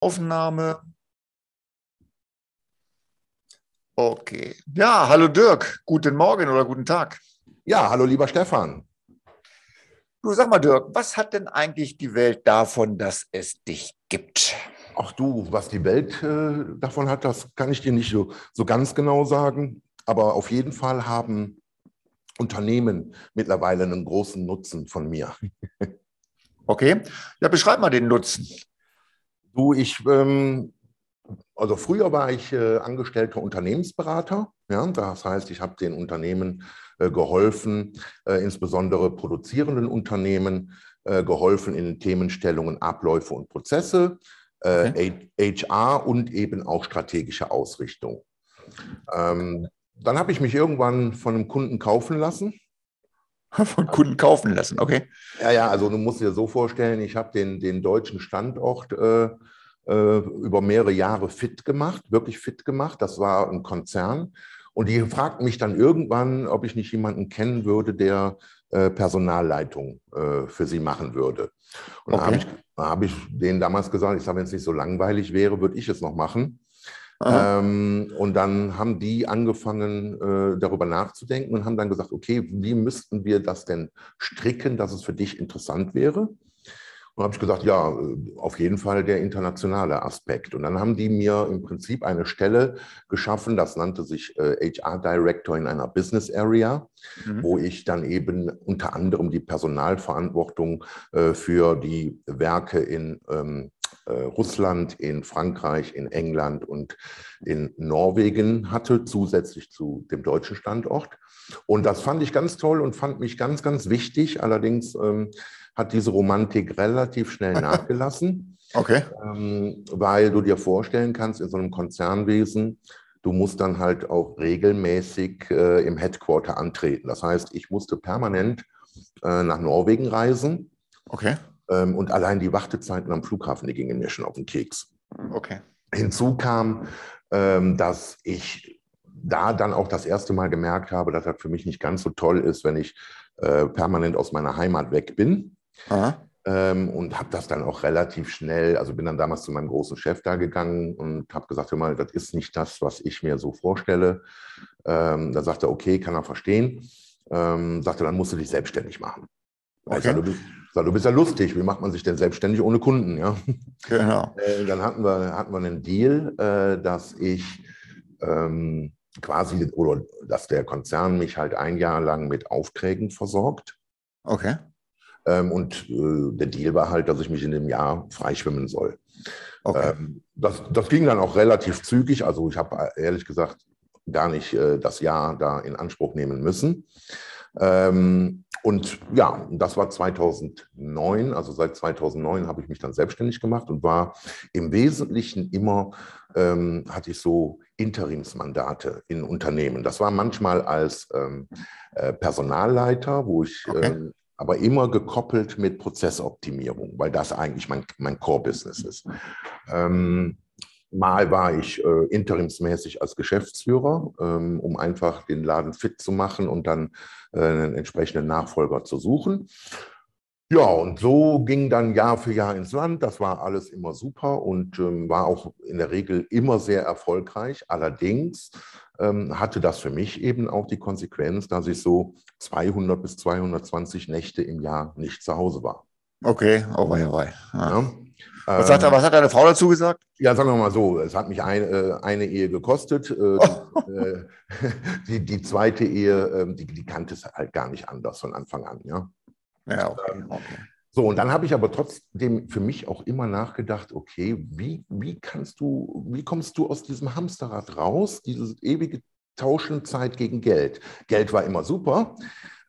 Aufnahme. Okay. Ja, hallo Dirk. Guten Morgen oder guten Tag. Ja, hallo lieber Stefan. Du sag mal, Dirk, was hat denn eigentlich die Welt davon, dass es dich gibt? Ach du, was die Welt äh, davon hat, das kann ich dir nicht so, so ganz genau sagen. Aber auf jeden Fall haben Unternehmen mittlerweile einen großen Nutzen von mir. Okay. Ja, beschreib mal den Nutzen. Du, ich, ähm, also früher war ich äh, angestellter Unternehmensberater. Ja, das heißt, ich habe den Unternehmen äh, geholfen, äh, insbesondere produzierenden Unternehmen, äh, geholfen in Themenstellungen, Abläufe und Prozesse, äh, okay. HR und eben auch strategische Ausrichtung. Ähm, dann habe ich mich irgendwann von einem Kunden kaufen lassen. Von Kunden kaufen lassen, okay. Ja, ja, also du musst dir so vorstellen, ich habe den, den deutschen Standort äh, äh, über mehrere Jahre fit gemacht, wirklich fit gemacht. Das war ein Konzern. Und die fragten mich dann irgendwann, ob ich nicht jemanden kennen würde, der äh, Personalleitung äh, für sie machen würde. Und okay. da habe ich, hab ich denen damals gesagt, ich sage, wenn es nicht so langweilig wäre, würde ich es noch machen. Ähm, und dann haben die angefangen, äh, darüber nachzudenken und haben dann gesagt, okay, wie müssten wir das denn stricken, dass es für dich interessant wäre? Und habe ich gesagt, ja, auf jeden Fall der internationale Aspekt. Und dann haben die mir im Prinzip eine Stelle geschaffen, das nannte sich äh, HR Director in einer Business Area, mhm. wo ich dann eben unter anderem die Personalverantwortung äh, für die Werke in ähm, äh, Russland, in Frankreich, in England und in Norwegen hatte, zusätzlich zu dem deutschen Standort. Und das fand ich ganz toll und fand mich ganz, ganz wichtig. Allerdings ähm, hat diese Romantik relativ schnell nachgelassen. Okay. Ähm, weil du dir vorstellen kannst, in so einem Konzernwesen, du musst dann halt auch regelmäßig äh, im Headquarter antreten. Das heißt, ich musste permanent äh, nach Norwegen reisen. Okay. Ähm, und allein die Wartezeiten am Flughafen, die gingen mir schon auf den Keks. Okay. Hinzu kam, ähm, dass ich da dann auch das erste Mal gemerkt habe, dass das für mich nicht ganz so toll ist, wenn ich äh, permanent aus meiner Heimat weg bin. Ähm, und habe das dann auch relativ schnell, also bin dann damals zu meinem großen Chef da gegangen und habe gesagt, hör mal, das ist nicht das, was ich mir so vorstelle. Ähm, da sagte er, okay, kann er verstehen. Ähm, sagte, dann musst du dich selbstständig machen. Okay. Also, Sag, du bist ja lustig, wie macht man sich denn selbstständig ohne Kunden? Ja? Genau. Äh, dann hatten wir, hatten wir einen Deal, äh, dass ich ähm, quasi, oder dass der Konzern mich halt ein Jahr lang mit Aufträgen versorgt. Okay. Ähm, und äh, der Deal war halt, dass ich mich in dem Jahr freischwimmen soll. Okay. Ähm, das, das ging dann auch relativ zügig. Also ich habe ehrlich gesagt gar nicht äh, das Jahr da in Anspruch nehmen müssen. Ähm, und ja, das war 2009. Also seit 2009 habe ich mich dann selbstständig gemacht und war im Wesentlichen immer, ähm, hatte ich so Interimsmandate in Unternehmen. Das war manchmal als ähm, äh, Personalleiter, wo ich okay. ähm, aber immer gekoppelt mit Prozessoptimierung, weil das eigentlich mein, mein Core-Business ist. Ähm, Mal war ich äh, interimsmäßig als Geschäftsführer, ähm, um einfach den Laden fit zu machen und dann äh, einen entsprechenden Nachfolger zu suchen. Ja, und so ging dann Jahr für Jahr ins Land. Das war alles immer super und ähm, war auch in der Regel immer sehr erfolgreich. Allerdings ähm, hatte das für mich eben auch die Konsequenz, dass ich so 200 bis 220 Nächte im Jahr nicht zu Hause war. Okay, oh wei, oh wei. Ja. Ja. Was, sagt, was hat deine Frau dazu gesagt? Ja, sagen wir mal so, es hat mich ein, äh, eine Ehe gekostet. Äh, oh. äh, die, die, zweite Ehe, ähm, die, die, kannte es halt gar nicht anders von Anfang an. Ja, ja okay. Ähm, okay. So, und dann habe ich aber trotzdem für mich auch immer nachgedacht, okay, wie, wie kannst du, wie kommst du aus diesem Hamsterrad raus, dieses ewige Tauschen Zeit gegen Geld? Geld war immer super.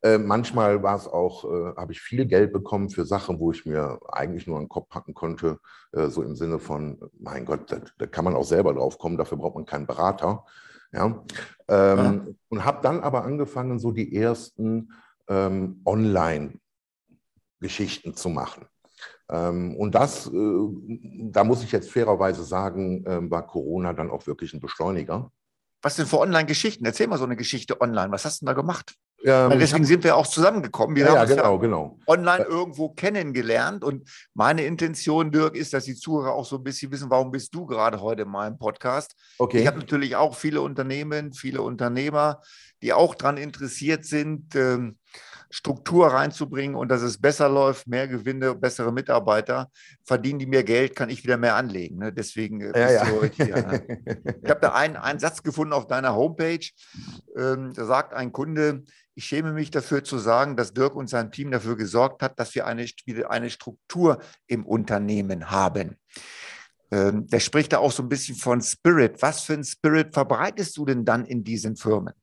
Äh, manchmal war es auch, äh, habe ich viel Geld bekommen für Sachen, wo ich mir eigentlich nur einen Kopf packen konnte, äh, so im Sinne von, mein Gott, da, da, kann man auch selber drauf kommen, dafür braucht man keinen Berater. Ja? Ähm, ja. Und habe dann aber angefangen, so die ersten ähm, Online-Geschichten zu machen. Ähm, und das, äh, da muss ich jetzt fairerweise sagen, ähm, war Corona dann auch wirklich ein Beschleuniger. Was denn für Online-Geschichten? Erzähl mal so eine Geschichte online. Was hast du denn da gemacht? Ja, deswegen sind wir auch zusammengekommen. Wir ja, haben ja, uns genau, ja genau. online irgendwo kennengelernt. Und meine Intention, Dirk, ist, dass die Zuhörer auch so ein bisschen wissen, warum bist du gerade heute in meinem Podcast? Okay. Ich habe natürlich auch viele Unternehmen, viele Unternehmer, die auch daran interessiert sind, ähm, Struktur reinzubringen und dass es besser läuft, mehr Gewinne, bessere Mitarbeiter, verdienen die mehr Geld, kann ich wieder mehr anlegen. Ne? Deswegen äh, Ja, bist ja. du heute hier. Ne? Ich habe da einen, einen Satz gefunden auf deiner Homepage. Ähm, da sagt ein Kunde, ich schäme mich dafür zu sagen, dass Dirk und sein Team dafür gesorgt hat, dass wir eine, eine Struktur im Unternehmen haben. Ähm, der spricht da auch so ein bisschen von Spirit. Was für ein Spirit verbreitest du denn dann in diesen Firmen?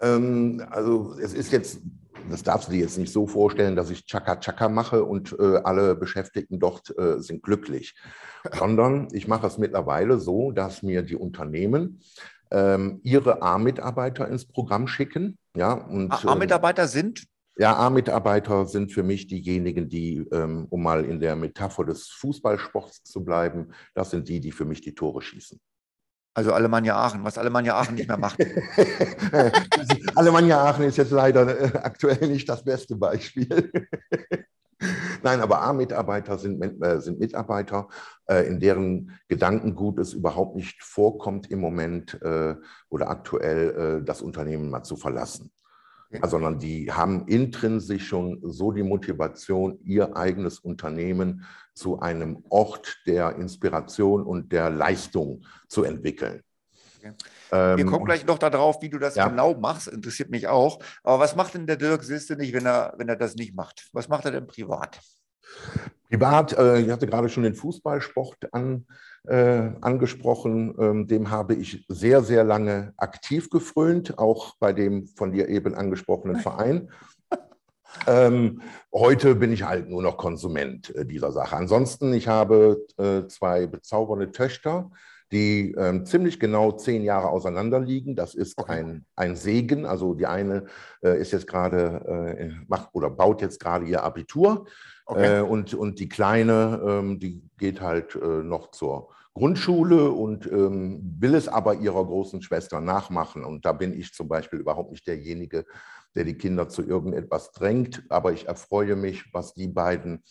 Ähm, also es ist jetzt, das darfst du dir jetzt nicht so vorstellen, dass ich Chaka Chaka mache und äh, alle Beschäftigten dort äh, sind glücklich, sondern ich mache es mittlerweile so, dass mir die Unternehmen ähm, ihre A-Mitarbeiter ins Programm schicken. Ja, und, ähm, A-Mitarbeiter sind? Ja, A-Mitarbeiter sind für mich diejenigen, die, ähm, um mal in der Metapher des Fußballsports zu bleiben, das sind die, die für mich die Tore schießen. Also Alemannia Aachen, was Alemannia Aachen nicht mehr macht. Alemannia Aachen ist jetzt leider äh, aktuell nicht das beste Beispiel. Nein, aber A-Mitarbeiter sind, äh, sind Mitarbeiter, äh, in deren Gedankengut es überhaupt nicht vorkommt, im Moment äh, oder aktuell äh, das Unternehmen mal zu verlassen. Okay. Sondern die haben intrinsisch schon so die Motivation, ihr eigenes Unternehmen zu einem Ort der Inspiration und der Leistung zu entwickeln. Okay. Ähm, Wir kommen gleich noch darauf, wie du das Ja. genau machst. Interessiert mich auch. Aber was macht denn der Dirk Siste nicht, wenn er, wenn er das nicht macht? Was macht er denn privat? Privat, äh, ich hatte gerade schon den Fußballsport an, äh, angesprochen. Ähm, dem habe ich sehr, sehr lange aktiv gefrönt, auch bei dem von dir eben angesprochenen Verein. Ähm, heute bin ich halt nur noch Konsument äh, dieser Sache. Ansonsten, ich habe äh, zwei bezaubernde Töchter, die ähm, ziemlich genau zehn Jahre auseinander liegen. Das ist Okay. ein, ein Segen. Also die eine äh, ist jetzt gerade, äh, macht oder baut jetzt gerade ihr Abitur. Okay. Äh, und, und die Kleine, ähm, die geht halt äh, noch zur Grundschule und ähm, will es aber ihrer großen Schwester nachmachen. Und da bin ich zum Beispiel überhaupt nicht derjenige, der die Kinder zu irgendetwas drängt. Aber ich erfreue mich, was die beiden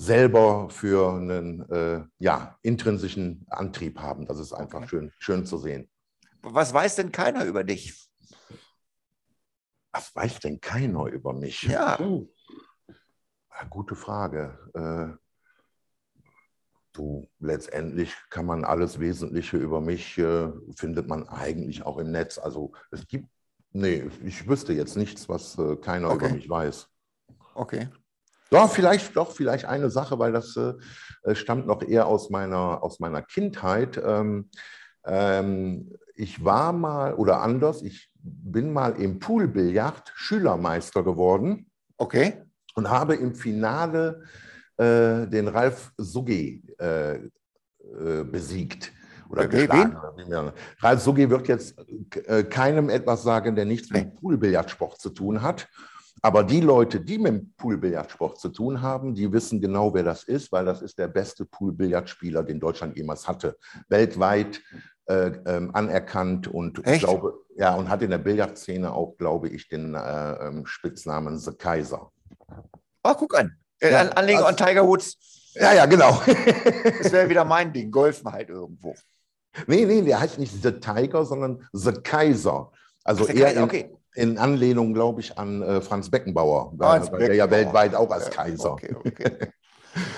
selber für einen äh, ja, intrinsischen Antrieb haben. Das ist einfach Okay. schön, schön zu sehen. Was weiß denn keiner über dich? Was weiß denn keiner über mich? Ja. Ja, gute Frage. Äh, du, letztendlich kann man alles Wesentliche über mich, äh, findet man eigentlich auch im Netz. Also es gibt, nee, ich wüsste jetzt nichts, was äh, keiner Okay. über mich weiß. Okay. Ja, vielleicht doch, vielleicht eine Sache, weil das äh, äh, stammt noch eher aus meiner, aus meiner Kindheit. Ähm, ähm, ich war mal, oder anders, ich bin mal im Poolbillard Schülermeister geworden Okay. und habe im Finale äh, den Ralf Suggi äh, äh, besiegt. Oder Okay, geschlagen. Ralf Suggi wird jetzt äh, keinem etwas sagen, der nichts mit. Poolbillardsport zu tun hat. Aber die Leute, die mit dem Poolbillardsport zu tun haben, die wissen genau, wer das ist, weil das ist der beste Poolbillardspieler, den Deutschland jemals hatte. Weltweit äh, ähm, anerkannt und ich Echt? glaube, ja, und hat in der Billardszene auch, glaube ich, den äh, ähm, Spitznamen The Kaiser. Oh, guck an. Äh, Ja, An- Anleger also- an Tiger Woods. Ja, ja, genau. Das wäre wieder mein Ding. Golfen halt irgendwo. nee, nee, der heißt nicht The Tiger, sondern The Kaiser. Also Ach, eher Kaiser, in, okay. In Anlehnung, glaube ich, an äh, Franz Beckenbauer, Franz weil der ja Beckenbauer. weltweit auch als Kaiser. Okay, okay.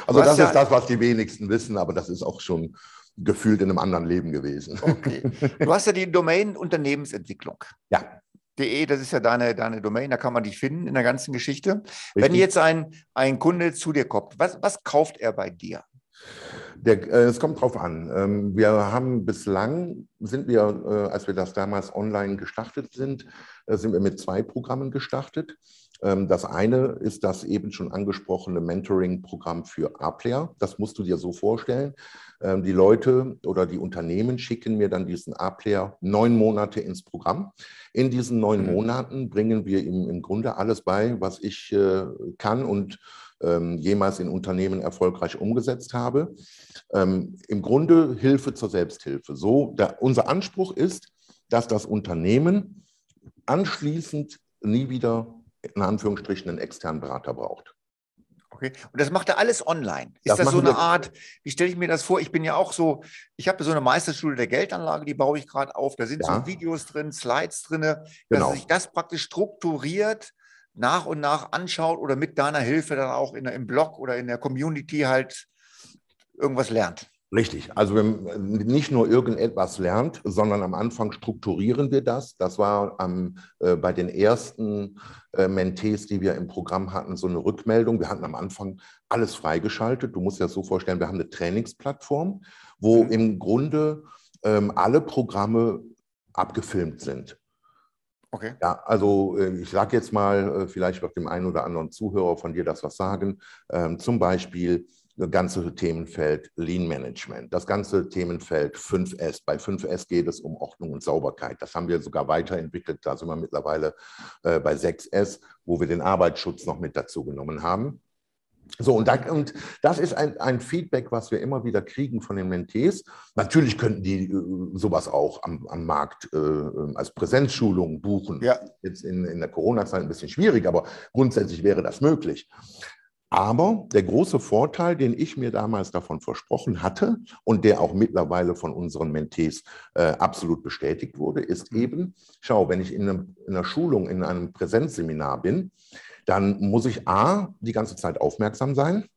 Also hast das ja- ist das, was die wenigsten wissen, aber das ist auch schon gefühlt in einem anderen Leben gewesen. okay. Du hast ja die Domain Unternehmensentwicklung. Ja, De, das ist ja deine, deine Domain, da kann man dich finden in der ganzen Geschichte. Wenn richtig. jetzt ein, ein Kunde zu dir kommt, was, was kauft er bei dir? Der, äh, es kommt drauf an. Ähm, wir haben bislang, sind wir, äh, als wir das damals online gestartet sind, äh, sind wir mit zwei Programmen gestartet. Ähm, das eine ist das eben schon angesprochene Mentoring-Programm für A-Player. Das musst du dir so vorstellen. Ähm, die Leute oder die Unternehmen schicken mir dann diesen A-Player neun Monate ins Programm. In diesen neun Mhm. Monaten bringen wir ihm im Grunde alles bei, was ich äh, kann und ähm, jemals in Unternehmen erfolgreich umgesetzt habe. Ähm, Im Grunde Hilfe zur Selbsthilfe. So, da, unser Anspruch ist, dass das Unternehmen anschließend nie wieder in Anführungsstrichen einen externen Berater braucht. Okay. Und das macht er alles online. Ist das, das so eine Art, wie stelle ich mir das vor? Ich bin ja auch so, ich habe so eine Meisterschule der Geldanlage, die baue ich gerade auf. Da sind ja. so Videos drin, Slides drin, dass genau. sich das praktisch strukturiert nach und nach anschaut oder mit deiner Hilfe dann auch in, im Blog oder in der Community halt irgendwas lernt. Richtig. Also wenn nicht nur irgendetwas lernt, sondern am Anfang strukturieren wir das. Das war ähm, äh, bei den ersten äh, Mentees, die wir im Programm hatten, so eine Rückmeldung. Wir hatten am Anfang alles freigeschaltet. Du musst dir das so vorstellen, wir haben eine Trainingsplattform, wo mhm. im Grunde ähm, alle Programme abgefilmt sind. Okay. Ja, also äh, ich sage jetzt mal, äh, vielleicht wird dem einen oder anderen Zuhörer von dir das was sagen. Ähm, zum Beispiel das ganze Themenfeld Lean Management, das ganze Themenfeld 5S. Bei 5S geht es um Ordnung und Sauberkeit. Das haben wir sogar weiterentwickelt. Da sind wir mittlerweile äh, bei 6S, wo wir den Arbeitsschutz noch mit dazu genommen haben. So, und, da, und das ist ein, ein, Feedback, was wir immer wieder kriegen von den Mentees. Natürlich könnten die äh, sowas auch am, am Markt äh, als Präsenzschulung buchen. Ja. Jetzt in, in der Corona-Zeit ein bisschen schwierig, aber grundsätzlich wäre das möglich. Aber der große Vorteil, den ich mir damals davon versprochen hatte und der auch mittlerweile von unseren Mentees äh, absolut bestätigt wurde, ist mhm. eben, schau, wenn ich in, einem, in einer Schulung, in einem Präsenzseminar bin, dann muss ich A, die ganze Zeit aufmerksam sein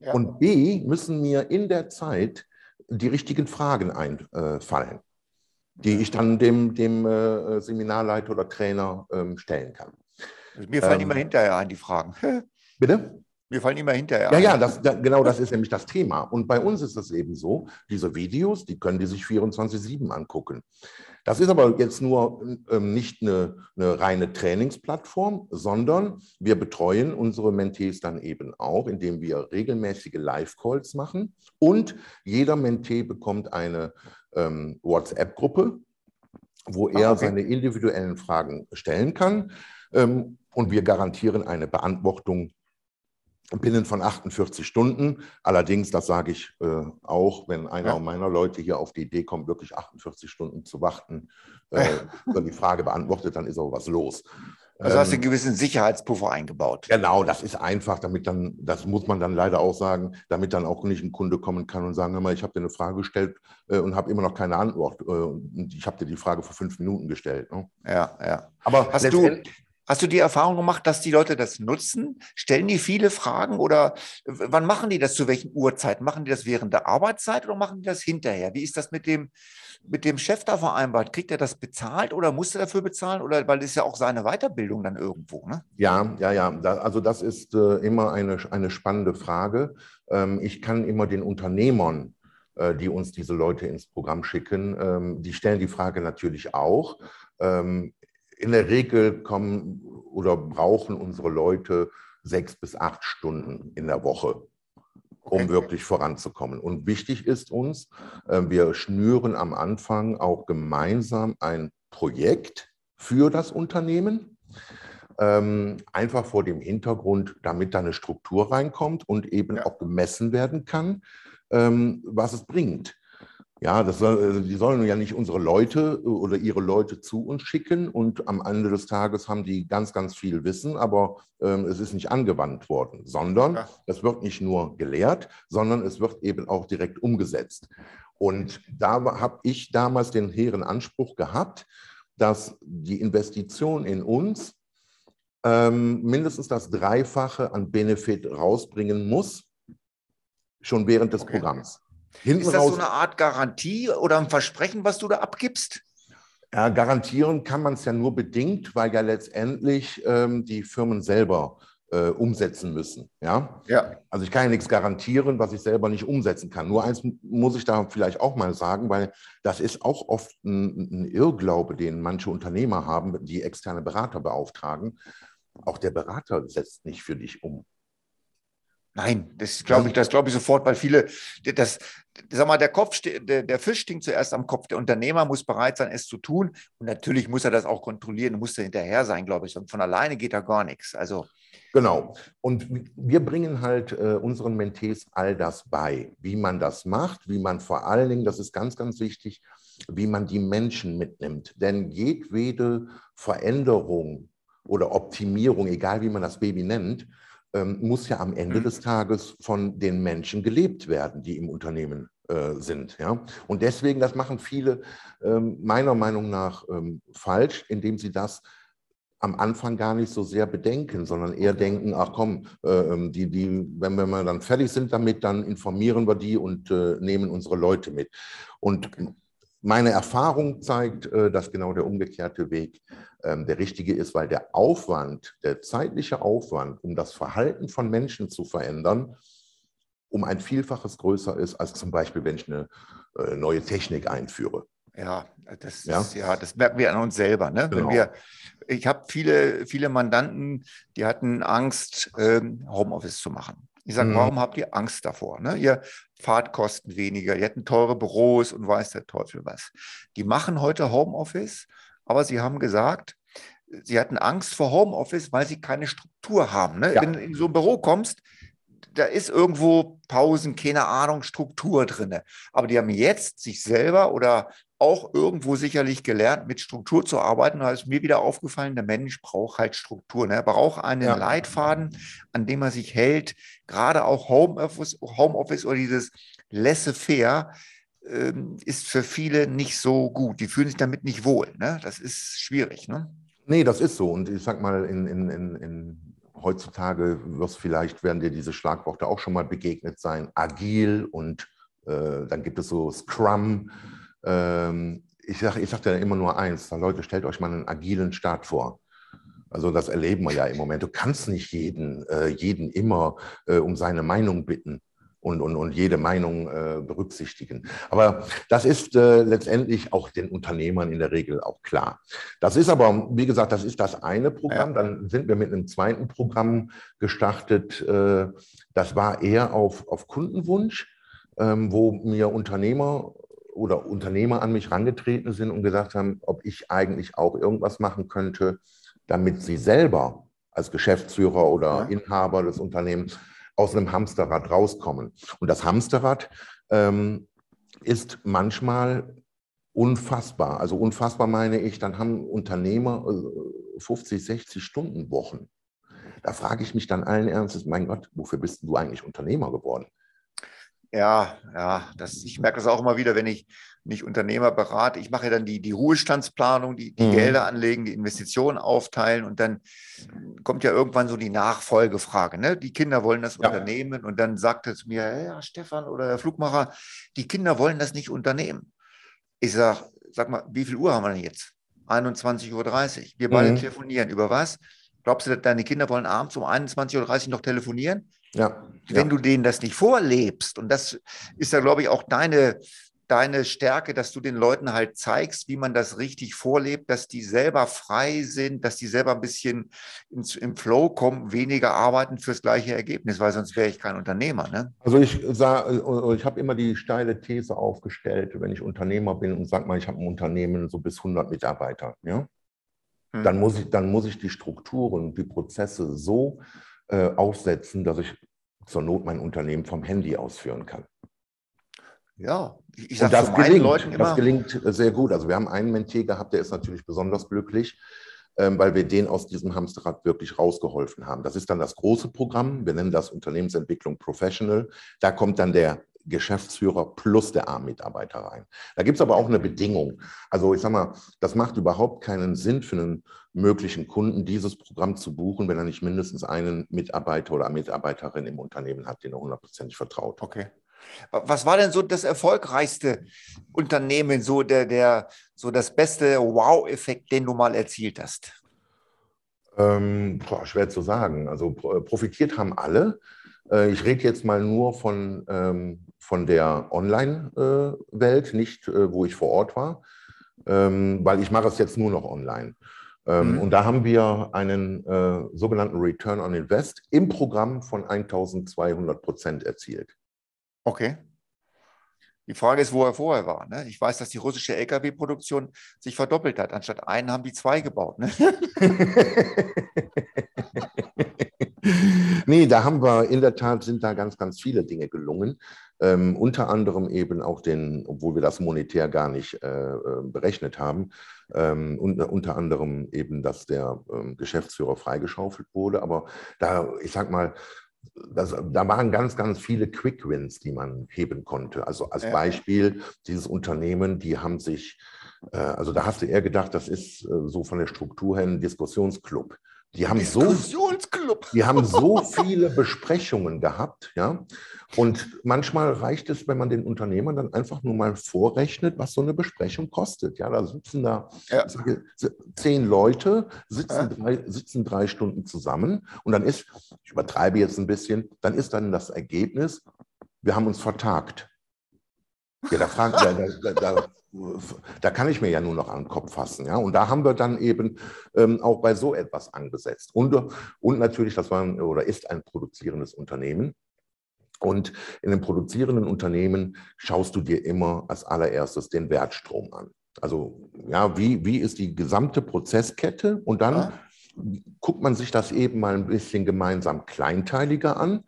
ja. und B, müssen mir in der Zeit die richtigen Fragen einfallen, die ich dann dem, dem äh, Seminarleiter oder Trainer ähm, stellen kann. Also mir fallen ähm, immer hinterher ein, die Fragen. Bitte? Wir fallen immer hinterher. Ja, ja, das, da, genau das ist nämlich das Thema. Und bei uns ist es eben so, diese Videos, die können die sich 24-7 angucken. Das ist aber jetzt nur ähm, nicht eine, eine, reine Trainingsplattform, sondern wir betreuen unsere Mentees dann eben auch, indem wir regelmäßige Live-Calls machen. Und jeder Mentee bekommt eine ähm, WhatsApp-Gruppe, wo er ah, okay. seine individuellen Fragen stellen kann. Ähm, und wir garantieren eine Beantwortung binnen von 48 Stunden. Allerdings, das sage ich äh, auch, wenn einer ja. meiner Leute hier auf die Idee kommt, wirklich 48 Stunden zu warten, äh, wenn die Frage beantwortet, dann ist auch was los. Also hast du einen ähm, gewissen Sicherheitspuffer eingebaut. Genau, das ist einfach, damit dann, das muss man dann leider auch sagen, damit dann auch nicht ein Kunde kommen kann und sagen, hör mal, ich habe dir eine Frage gestellt äh, und habe immer noch keine Antwort. Äh, und ich habe dir die Frage vor fünf Minuten gestellt. Ne? Ja, ja. Aber hast du, Hast du die Erfahrung gemacht, dass die Leute das nutzen? Stellen die viele Fragen oder wann machen die das? Zu welchen Uhrzeiten? Machen die das während der Arbeitszeit oder machen die das hinterher? Wie ist das mit dem, mit dem Chef da vereinbart? Kriegt er das bezahlt oder muss er dafür bezahlen? Oder weil das ist ja auch seine Weiterbildung dann irgendwo, ne? Ja, ja, ja. Also das ist äh, immer eine, eine spannende Frage. Ähm, ich kann immer den Unternehmern äh, die uns diese Leute ins Programm schicken, ähm, die stellen die Frage natürlich auch. In der Regel kommen oder brauchen unsere Leute sechs bis acht Stunden in der Woche, um okay. wirklich voranzukommen. Und wichtig ist uns, äh, wir schnüren am Anfang auch gemeinsam ein Projekt für das Unternehmen. Ähm, einfach vor dem Hintergrund, damit da eine Struktur reinkommt und eben auch gemessen werden kann, ähm, was es bringt. Ja, das soll, also die sollen ja nicht unsere Leute äh, oder ihre Leute zu uns schicken und am Ende des Tages haben die ganz, ganz viel Wissen, aber ähm, es ist nicht angewandt worden, sondern ja. es wird nicht nur gelehrt, sondern es wird eben auch direkt umgesetzt. Und da habe ich damals den hehren Anspruch gehabt, dass die Investition in uns ähm, mindestens das Dreifache an Benefit rausbringen muss, schon während des okay. Programms. Hinten ist das raus, so eine Art Garantie oder ein Versprechen, was du da abgibst? Ja, garantieren kann man es ja nur bedingt, weil ja letztendlich ähm, die Firmen selber äh, umsetzen müssen. Ja? ja. Also ich kann ja nichts garantieren, was ich selber nicht umsetzen kann. Nur eins muss ich da vielleicht auch mal sagen, weil das ist auch oft ein, ein Irrglaube, den manche Unternehmer haben, die externe Berater beauftragen. Auch der Berater setzt nicht für dich um. Nein, das glaube ich, das glaube ich sofort, weil viele, das, sag mal, der Kopf, der, der Fisch stinkt zuerst am Kopf. Der Unternehmer muss bereit sein, es zu tun. Und natürlich muss er das auch kontrollieren, muss er hinterher sein, glaube ich. Und von alleine geht da gar nichts. Also. Genau. Und wir bringen halt äh, unseren Mentees all das bei, wie man das macht, wie man vor allen Dingen, das ist ganz, ganz wichtig, wie man die Menschen mitnimmt. Denn jedwede Veränderung oder Optimierung, egal wie man das Baby nennt, ähm, muss ja am Ende mhm. des Tages von den Menschen gelebt werden, die im Unternehmen äh, sind. Ja? Und deswegen, das machen viele ähm, meiner Meinung nach ähm, falsch, indem sie das am Anfang gar nicht so sehr bedenken, sondern eher denken, ach komm, äh, ähm, die, die, wenn wir mal dann fertig sind damit, dann informieren wir die und äh, nehmen unsere Leute mit. Und meine Erfahrung zeigt, äh, dass genau der umgekehrte Weg ähm, der richtige ist, weil der Aufwand, der zeitliche Aufwand, um das Verhalten von Menschen zu verändern, um ein Vielfaches größer ist, als zum Beispiel, wenn ich eine äh, neue Technik einführe. Ja, das, ja? Ist, ja, das merken wir an uns selber. Ne? Genau. Wenn wir, ich habe viele, viele Mandanten, die hatten Angst, ähm, Homeoffice zu machen. Ich sage, mhm. warum habt ihr Angst davor? Ne? Ihr Fahrtkosten weniger, ihr hätten teure Büros und weiß der Teufel was. Die machen heute Homeoffice, aber sie haben gesagt, sie hatten Angst vor Homeoffice, weil sie keine Struktur haben. Ne? Ja. Wenn du in so ein Büro kommst, da ist irgendwo Pausen, keine Ahnung, Struktur drin. Aber die haben jetzt sich selber oder auch irgendwo sicherlich gelernt, mit Struktur zu arbeiten. Da ist mir wieder aufgefallen, der Mensch braucht halt Struktur. Ne? Er braucht einen ja. Leitfaden, an dem er sich hält. Gerade auch Homeoffice, Homeoffice oder dieses laissez-faire ähm, ist für viele nicht so gut. Die fühlen sich damit nicht wohl. Ne? Das ist schwierig. Ne? Nee, das ist so. Und ich sag mal, in, in, in, in heutzutage wirst vielleicht, werden dir diese Schlagworte auch schon mal begegnet sein, agil und äh, dann gibt es so Scrum. Ähm, ich sage ich sag dir immer nur eins, Leute, stellt euch mal einen agilen Start vor. Also das erleben wir ja im Moment. Du kannst nicht jeden, äh, jeden immer äh, um seine Meinung bitten und, und, und jede Meinung äh, berücksichtigen. Aber das ist äh, letztendlich auch den Unternehmern in der Regel auch klar. Das ist aber, wie gesagt, das ist das eine Programm. Ja. Dann sind wir mit einem zweiten Programm gestartet. Äh, das war eher auf, auf Kundenwunsch, ähm, wo mir Unternehmer oder Unternehmer an mich herangetreten sind und gesagt haben, ob ich eigentlich auch irgendwas machen könnte, damit sie selber als Geschäftsführer oder ja. Inhaber des Unternehmens aus einem Hamsterrad rauskommen. Und das Hamsterrad ähm, ist manchmal unfassbar. Also unfassbar meine ich, dann haben Unternehmer 50, äh, 60 Stunden Wochen. Da frage ich mich dann allen Ernstes, mein Gott, wofür bist du eigentlich Unternehmer geworden? Ja, ja, das, ich merke das auch immer wieder, wenn ich mich Unternehmer berate. Ich mache ja dann die, die Ruhestandsplanung, die, die mhm. Gelder anlegen, die Investitionen aufteilen und dann kommt ja irgendwann so die Nachfolgefrage. Ne? Die Kinder wollen das ja. unternehmen und dann sagt es mir, ja, Stefan oder der Flugmacher, die Kinder wollen das nicht unternehmen. Ich sage, sag mal, wie viel Uhr haben wir denn jetzt? 21.30 Uhr. Wir beide mhm. telefonieren. Über was? Glaubst du, deine Kinder wollen abends um 21.30 Uhr noch telefonieren? Ja. Wenn ja. du denen das nicht vorlebst, und das ist ja, glaube ich, auch deine, deine Stärke, dass du den Leuten halt zeigst, wie man das richtig vorlebt, dass die selber frei sind, dass die selber ein bisschen ins, im Flow kommen, weniger arbeiten fürs gleiche Ergebnis, weil sonst wäre ich kein Unternehmer. Ne? Also ich sah, ich habe immer die steile These aufgestellt, wenn ich Unternehmer bin und sage mal, ich habe ein Unternehmen so bis 100 Mitarbeiter, ja, hm. dann muss ich, dann muss ich die Strukturen, die Prozesse so äh, aufsetzen, dass ich zur Not mein Unternehmen vom Handy ausführen kann. Ja, ich sage das gelingt, Leuten immer, das gelingt sehr gut. Also wir haben einen Mentier gehabt, der ist natürlich besonders glücklich, ähm, weil wir den aus diesem Hamsterrad wirklich rausgeholfen haben. Das ist dann das große Programm. Wir nennen das Unternehmensentwicklung Professional. Da kommt dann der Geschäftsführer plus der A-Mitarbeiter rein. Da gibt es aber auch eine Bedingung. Also ich sage mal, das macht überhaupt keinen Sinn für einen möglichen Kunden, dieses Programm zu buchen, wenn er nicht mindestens einen Mitarbeiter oder Mitarbeiterin im Unternehmen hat, den er hundertprozentig vertraut. Okay. Was war denn so das erfolgreichste Unternehmen, so der, der so das beste Wow-Effekt, den du mal erzielt hast? Ähm, boah, schwer zu sagen. Also profitiert haben alle. Äh, ich rede jetzt mal nur von, ähm, von der Online-Welt, nicht äh, wo ich vor Ort war, ähm, weil ich mache es jetzt nur noch online. Ähm, mhm. Und da haben wir einen äh, sogenannten Return on Invest im Programm von 1200 Prozent erzielt. Okay. Die Frage ist, wo er vorher war. Ne? Ich weiß, dass die russische Lkw-Produktion sich verdoppelt hat. Anstatt einen haben die zwei gebaut. Ne? nee, da haben wir in der Tat sind da ganz, ganz viele Dinge gelungen. Ähm, unter anderem eben auch den, obwohl wir das monetär gar nicht äh, äh berechnet haben, ähm, und, unter anderem eben, dass der ähm, Geschäftsführer freigeschaufelt wurde. Aber da, ich sag mal, das, da waren ganz, ganz viele Quick Wins, die man heben konnte. Also als Beispiel, dieses Unternehmen, die haben sich, äh, also da hast du eher gedacht, das ist äh, so von der Struktur her ein Diskussionsclub. Die haben, so, die haben so viele Besprechungen gehabt, ja. Und manchmal reicht es, wenn man den Unternehmern dann einfach nur mal vorrechnet, was so eine Besprechung kostet. Ja, da sitzen da ja. zehn Leute, sitzen, ja. drei, sitzen drei Stunden zusammen und dann ist, ich übertreibe jetzt ein bisschen, dann ist dann das Ergebnis, wir haben uns vertagt. Ja, da fragen, da, da, da, kann ich mir ja nur noch an den Kopf fassen. Ja? Und da haben wir dann eben ähm, auch bei so etwas angesetzt. Und, und natürlich, das war oder ist ein produzierendes Unternehmen. Und in einem produzierenden Unternehmen schaust du dir immer als allererstes den Wertstrom an. Also ja, wie, wie ist die gesamte Prozesskette? Und dann ja. guckt man sich das eben mal ein bisschen gemeinsam kleinteiliger an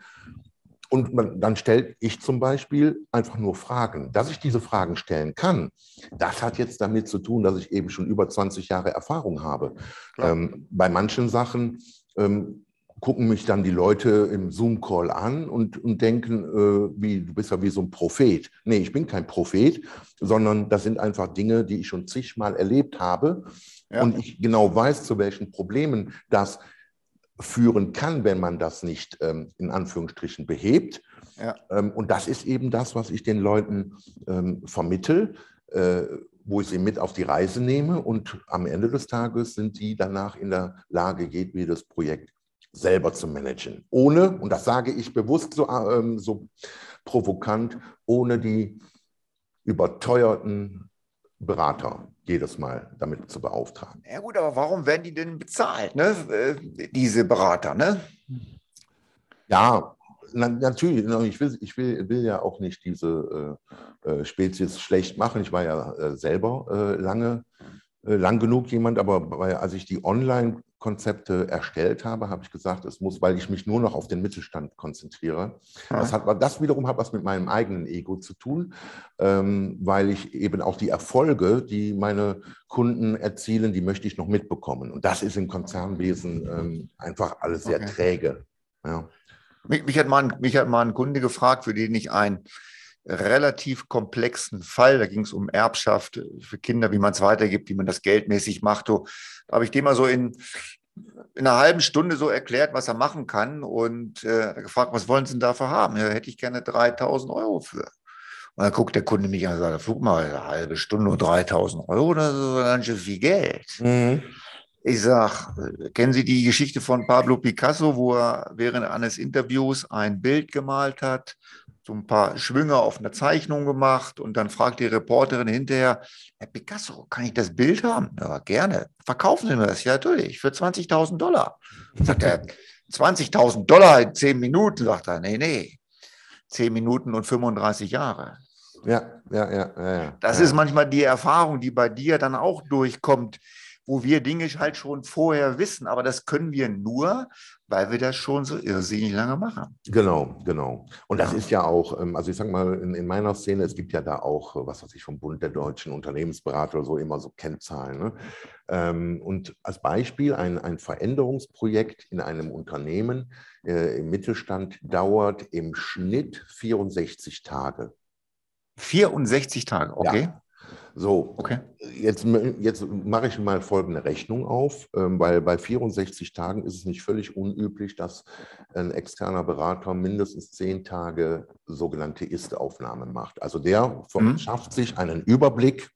und man, dann stelle ich zum Beispiel einfach nur Fragen. Dass ich diese Fragen stellen kann, das hat jetzt damit zu tun, dass ich eben schon über 20 Jahre Erfahrung habe. Ähm, bei manchen Sachen ähm, gucken mich dann die Leute im Zoom-Call an und, und denken, äh, wie, du bist ja wie so ein Prophet. Nee, ich bin kein Prophet, sondern das sind einfach Dinge, die ich schon zigmal erlebt habe. Ja. Und ich genau weiß, zu welchen Problemen das führen kann, wenn man das nicht ähm, in Anführungsstrichen behebt. Ja. Ähm, und das ist eben das, was ich den Leuten ähm, vermittel, äh, wo ich sie mit auf die Reise nehme. Und am Ende des Tages sind sie danach in der Lage, jedwedes Projekt selber zu managen. Ohne, und das sage ich bewusst so, ähm, so provokant, ohne die überteuerten Berater jedes Mal damit zu beauftragen. Ja gut, aber warum werden die denn bezahlt, ne? Äh, diese Berater? Ne? Ja, na, natürlich. Ich, will, ich will, will ja auch nicht diese äh, äh Spezies schlecht machen. Ich war ja äh, selber äh, lange, äh, lang genug jemand, aber als ich die Online- Konzepte erstellt habe, habe ich gesagt, es muss, weil ich mich nur noch auf den Mittelstand konzentriere. Das, hat, das wiederum hat was mit meinem eigenen Ego zu tun, ähm, weil ich eben auch die Erfolge, die meine Kunden erzielen, die möchte ich noch mitbekommen. Und das ist im Konzernwesen ähm, einfach alles sehr okay. träge. Ja. Mich, mich, hat mal ein, mich hat mal ein Kunde gefragt, für den ich einen relativ komplexen Fall, da ging es um Erbschaft für Kinder, wie man es weitergibt, wie man das geldmäßig macht. Da habe ich dem mal so in, in einer halben Stunde so erklärt, was er machen kann und äh, gefragt, was wollen Sie denn dafür haben? Ja, hätte ich gerne 3000 Euro für. Und dann guckt der Kunde mich an und sagt, guck mal, eine halbe Stunde und 3000 Euro, das ist ganz schön viel Geld. Mhm. Ich sage, kennen Sie die Geschichte von Pablo Picasso, wo er während eines Interviews ein Bild gemalt hat so ein paar Schwünge auf einer Zeichnung gemacht und dann fragt die Reporterin hinterher, Herr Picasso, kann ich das Bild haben? Ja, gerne. Verkaufen Sie mir das? Ja, natürlich, für 20.000 Dollar. Sagt er, 20.000 Dollar in 10 Minuten? Sagt er, nee, nee, 10 Minuten und 35 Jahre. Ja, ja, ja. ja, ja. Das ist manchmal die Erfahrung, die bei dir dann auch durchkommt wo wir Dinge halt schon vorher wissen. Aber das können wir nur, weil wir das schon so irrsinnig lange machen. Genau, genau. Und das ja. ist ja auch, ähm, also ich sage mal, in, in, meiner Szene, es gibt ja da auch, was weiß ich, vom Bund der deutschen Unternehmensberater oder so, immer so Kennzahlen. Ne? Ähm, und als Beispiel, ein, ein Veränderungsprojekt in einem Unternehmen äh, im Mittelstand dauert im Schnitt 64 Tage. 64 Tage, okay. Ja. So, okay. jetzt, jetzt mache ich mal folgende Rechnung auf, ähm, weil bei 64 Tagen ist es nicht völlig unüblich, dass ein externer Berater mindestens zehn Tage sogenannte Ist-Aufnahmen macht. Also der mhm. schafft sich einen Überblick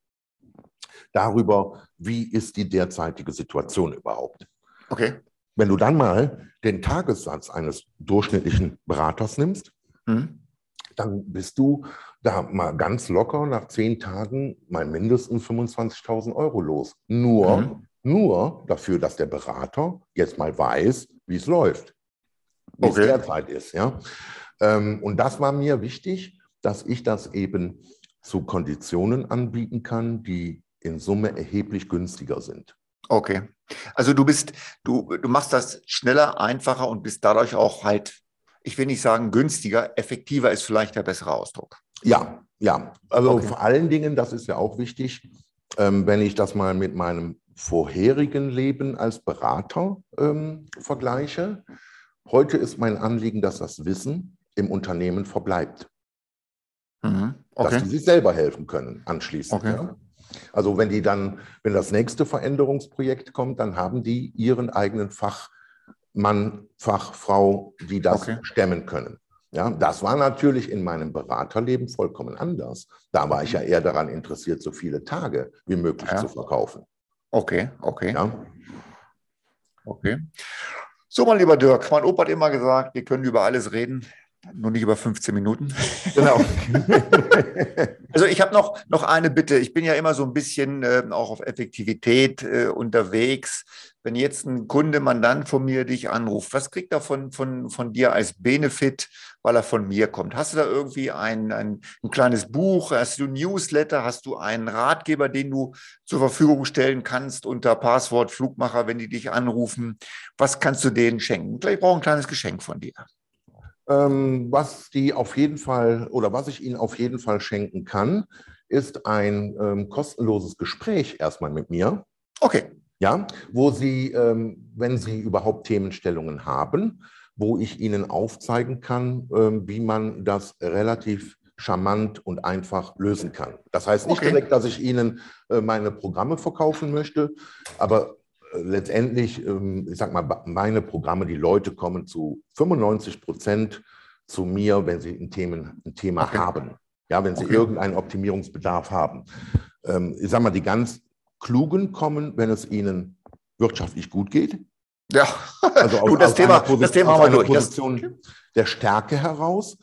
darüber, wie ist die derzeitige Situation überhaupt. Okay. Wenn du dann mal den Tagessatz eines durchschnittlichen Beraters nimmst, mhm dann bist du da mal ganz locker nach zehn Tagen mal mindestens 25.000 Euro los. Nur, mhm. nur dafür, dass der Berater jetzt mal weiß, wie es läuft, wie okay. es derzeit ist. Ja? Ähm, und das war mir wichtig, dass ich das eben zu Konditionen anbieten kann, die in Summe erheblich günstiger sind. Okay. Also du bist, du, du machst das schneller, einfacher und bist dadurch auch halt ich will nicht sagen günstiger, effektiver ist vielleicht der bessere Ausdruck. Ja, ja. Also okay. vor allen Dingen, das ist ja auch wichtig, ähm, wenn ich das mal mit meinem vorherigen Leben als Berater ähm, vergleiche. Heute ist mein Anliegen, dass das Wissen im Unternehmen verbleibt. Mhm. Okay. Dass die sich selber helfen können anschließend. Okay. Ja? Also wenn die dann, wenn das nächste Veränderungsprojekt kommt, dann haben die ihren eigenen Fachmann, Fachfrau, die das okay. stemmen können. Ja, das war natürlich in meinem Beraterleben vollkommen anders. Da war ich ja eher daran interessiert, so viele Tage wie möglich ja. zu verkaufen. Okay, okay. Ja. Okay. So, mein lieber Dirk, mein Opa hat immer gesagt, wir können über alles reden, nur nicht über 15 Minuten. Genau. also ich habe noch, noch eine Bitte. Ich bin ja immer so ein bisschen äh, auch auf Effektivität äh, unterwegs. Wenn jetzt ein Kunde, Mandant von mir dich anruft, was kriegt er von, von, von dir als Benefit, weil er von mir kommt? Hast du da irgendwie ein, ein, ein kleines Buch? Hast du ein Newsletter? Hast du einen Ratgeber, den du zur Verfügung stellen kannst unter Passwort Flugmacher, wenn die dich anrufen? Was kannst du denen schenken? Ich brauche ein kleines Geschenk von dir. Ähm, was die auf jeden Fall oder was ich Ihnen auf jeden Fall schenken kann, ist ein ähm, kostenloses Gespräch erstmal mit mir. Okay. Ja, wo Sie, ähm, wenn Sie überhaupt Themenstellungen haben, wo ich Ihnen aufzeigen kann, ähm, wie man das relativ charmant und einfach lösen kann. Das heißt nicht okay. direkt, dass ich Ihnen äh, meine Programme verkaufen möchte, aber letztendlich, ähm, ich sag mal, meine Programme, die Leute kommen zu 95 Prozent zu mir, wenn sie ein, Themen, ein Thema okay. haben. Ja, wenn sie okay. irgendeinen Optimierungsbedarf haben. Ähm, ich sag mal, die ganz Klugen kommen, wenn es ihnen wirtschaftlich gut geht. Ja, also aus, das, aus Thema, Position, das Thema aus einer Position das... der Stärke heraus,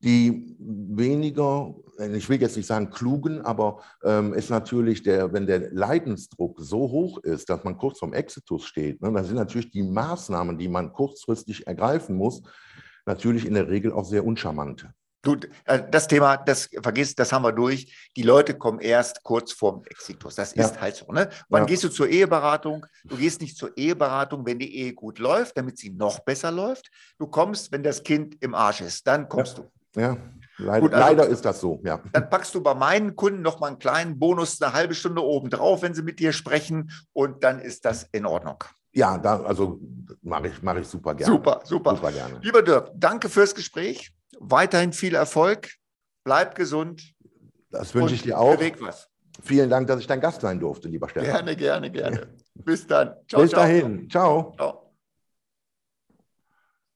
die weniger ich will jetzt nicht sagen klugen, aber ähm, ist natürlich der, wenn der Leidensdruck so hoch ist, dass man kurz vorm Exitus steht, ne, dann sind natürlich die Maßnahmen, die man kurzfristig ergreifen muss, natürlich in der Regel auch sehr uncharmante. Du, äh, das Thema, das vergisst, das haben wir durch. Die Leute kommen erst kurz vorm Exitus. Das ist ja. halt so. Ne? Wann ja. gehst du zur Eheberatung? Du gehst nicht zur Eheberatung, wenn die Ehe gut läuft, damit sie noch besser läuft. Du kommst, wenn das Kind im Arsch ist. Dann kommst ja. du. Ja. Leider, Gut, also, leider, ist das so, ja. Dann packst du bei meinen Kunden noch mal einen kleinen Bonus, eine halbe Stunde oben drauf, wenn sie mit dir sprechen und dann ist das in Ordnung. Ja, da, also mache ich, mach ich super gerne. Super, super. super gerne. Lieber Dirk, danke fürs Gespräch. Weiterhin viel Erfolg. Bleib gesund. Das wünsche ich dir auch. was. Vielen Dank, dass ich dein Gast sein durfte, lieber Stefan. Gerne, gerne, gerne. Bis dann. Ciao, Bis ciao. dahin. Ciao. ciao.